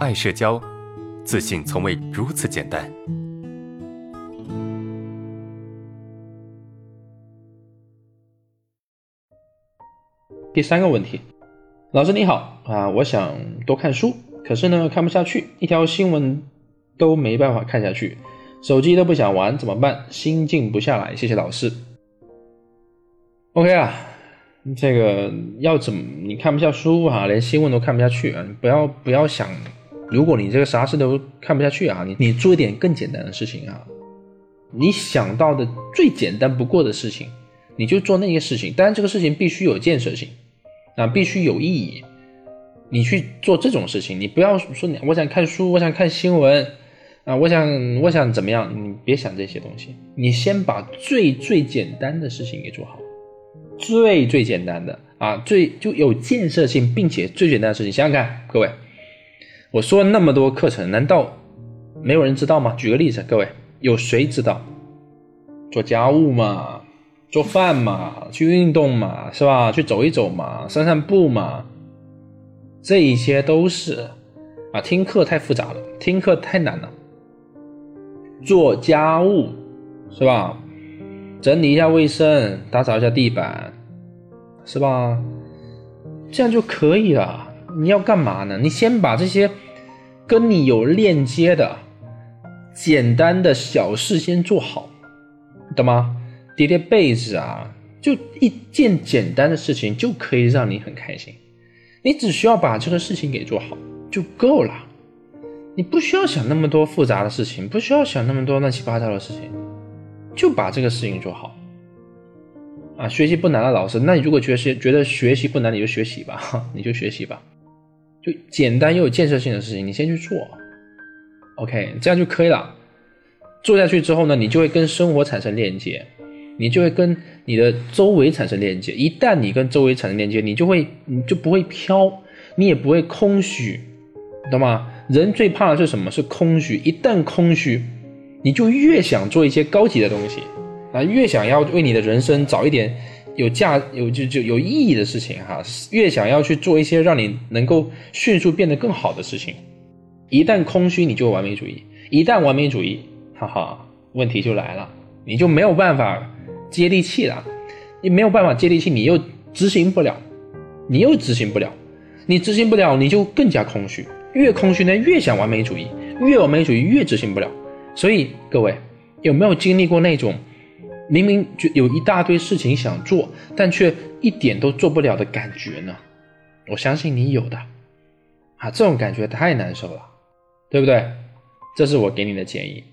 爱社交，自信从未如此简单。第三个问题，老师你好啊，我想多看书，可是呢看不下去，一条新闻都没办法看下去，手机都不想玩，怎么办？心静不下来，谢谢老师。OK 啊，这个要怎么你看不下书啊，连新闻都看不下去啊？不要不要想，如果你这个啥事都看不下去啊，你你做一点更简单的事情啊，你想到的最简单不过的事情。你就做那些事情，当然这个事情必须有建设性，啊，必须有意义。你去做这种事情，你不要说你我想看书，我想看新闻，啊，我想我想怎么样？你别想这些东西，你先把最最简单的事情给做好，最最简单的啊，最就有建设性并且最简单的事情。想想看，各位，我说了那么多课程，难道没有人知道吗？举个例子，各位，有谁知道做家务嘛？做饭嘛，去运动嘛，是吧？去走一走嘛，散散步嘛，这一些都是啊。听课太复杂了，听课太难了。做家务是吧？整理一下卫生，打扫一下地板，是吧？这样就可以了。你要干嘛呢？你先把这些跟你有链接的简单的小事先做好，懂吗？叠叠被子啊，就一件简单的事情就可以让你很开心。你只需要把这个事情给做好就够了，你不需要想那么多复杂的事情，不需要想那么多乱七八糟的事情，就把这个事情做好。啊，学习不难的老师，那你如果觉得觉得学习不难，你就学习吧，你就学习吧，就简单又有建设性的事情，你先去做，OK，这样就可以了。做下去之后呢，你就会跟生活产生链接。你就会跟你的周围产生链接，一旦你跟周围产生链接，你就会你就不会飘，你也不会空虚，懂吗？人最怕的是什么？是空虚。一旦空虚，你就越想做一些高级的东西啊，越想要为你的人生找一点有价有就就有意义的事情哈，越想要去做一些让你能够迅速变得更好的事情。一旦空虚，你就完美主义。一旦完美主义，哈哈，问题就来了，你就没有办法。接地气了，你没有办法接地气，你又执行不了，你又执行不了，你执行不了，你就更加空虚，越空虚呢，越想完美主义，越完美主义越执行不了。所以各位有没有经历过那种明明就有一大堆事情想做，但却一点都做不了的感觉呢？我相信你有的，啊，这种感觉太难受了，对不对？这是我给你的建议。